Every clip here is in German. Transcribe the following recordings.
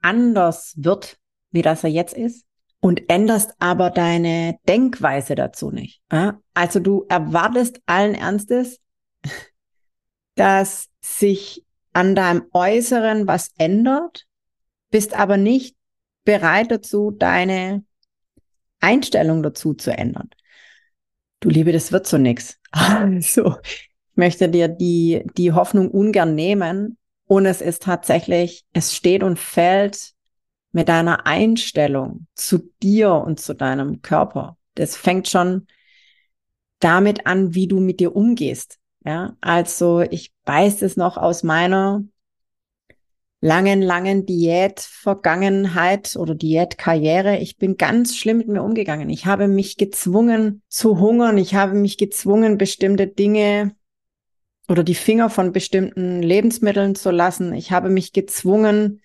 anders wird, wie das er jetzt ist, und änderst aber deine Denkweise dazu nicht. Also du erwartest allen Ernstes, dass sich an deinem Äußeren was ändert, bist aber nicht bereit dazu, deine Einstellung dazu zu ändern. Du Liebe, das wird so nix. Also, ich möchte dir die, die Hoffnung ungern nehmen, und es ist tatsächlich, es steht und fällt mit deiner Einstellung zu dir und zu deinem Körper. Das fängt schon damit an, wie du mit dir umgehst. Ja, also ich weiß es noch aus meiner langen, langen Diätvergangenheit oder Diätkarriere. Ich bin ganz schlimm mit mir umgegangen. Ich habe mich gezwungen zu hungern. Ich habe mich gezwungen, bestimmte Dinge oder die Finger von bestimmten Lebensmitteln zu lassen. Ich habe mich gezwungen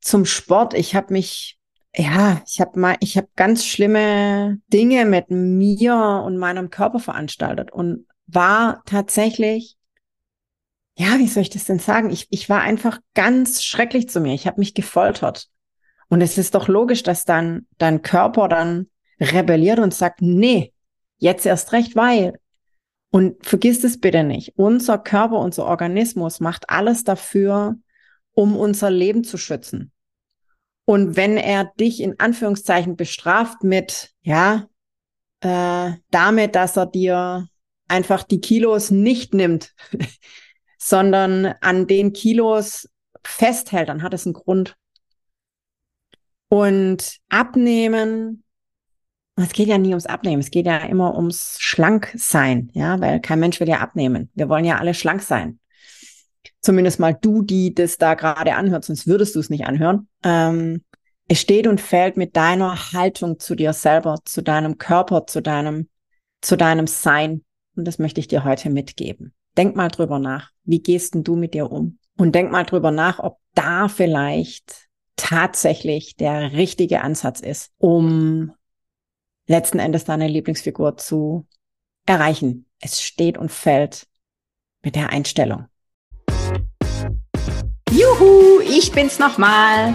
zum Sport. Ich habe mich ja, ich habe mal, ich habe ganz schlimme Dinge mit mir und meinem Körper veranstaltet und war tatsächlich, ja, wie soll ich das denn sagen? Ich, ich war einfach ganz schrecklich zu mir. Ich habe mich gefoltert. Und es ist doch logisch, dass dann dein Körper dann rebelliert und sagt, nee, jetzt erst recht, weil und vergiss es bitte nicht. Unser Körper, unser Organismus macht alles dafür, um unser Leben zu schützen. Und wenn er dich in Anführungszeichen bestraft mit, ja, äh, damit, dass er dir einfach die Kilos nicht nimmt, sondern an den Kilos festhält, dann hat es einen Grund. Und abnehmen es geht ja nie ums Abnehmen, es geht ja immer ums Schlanksein, ja, weil kein Mensch will ja abnehmen. Wir wollen ja alle schlank sein. Zumindest mal du, die das da gerade anhört, sonst würdest du es nicht anhören. Ähm, es steht und fällt mit deiner Haltung zu dir selber, zu deinem Körper, zu deinem, zu deinem Sein. Und das möchte ich dir heute mitgeben. Denk mal drüber nach. Wie gehst denn du mit dir um? Und denk mal drüber nach, ob da vielleicht tatsächlich der richtige Ansatz ist, um letzten Endes deine Lieblingsfigur zu erreichen. Es steht und fällt mit der Einstellung. Juhu, ich bin's nochmal.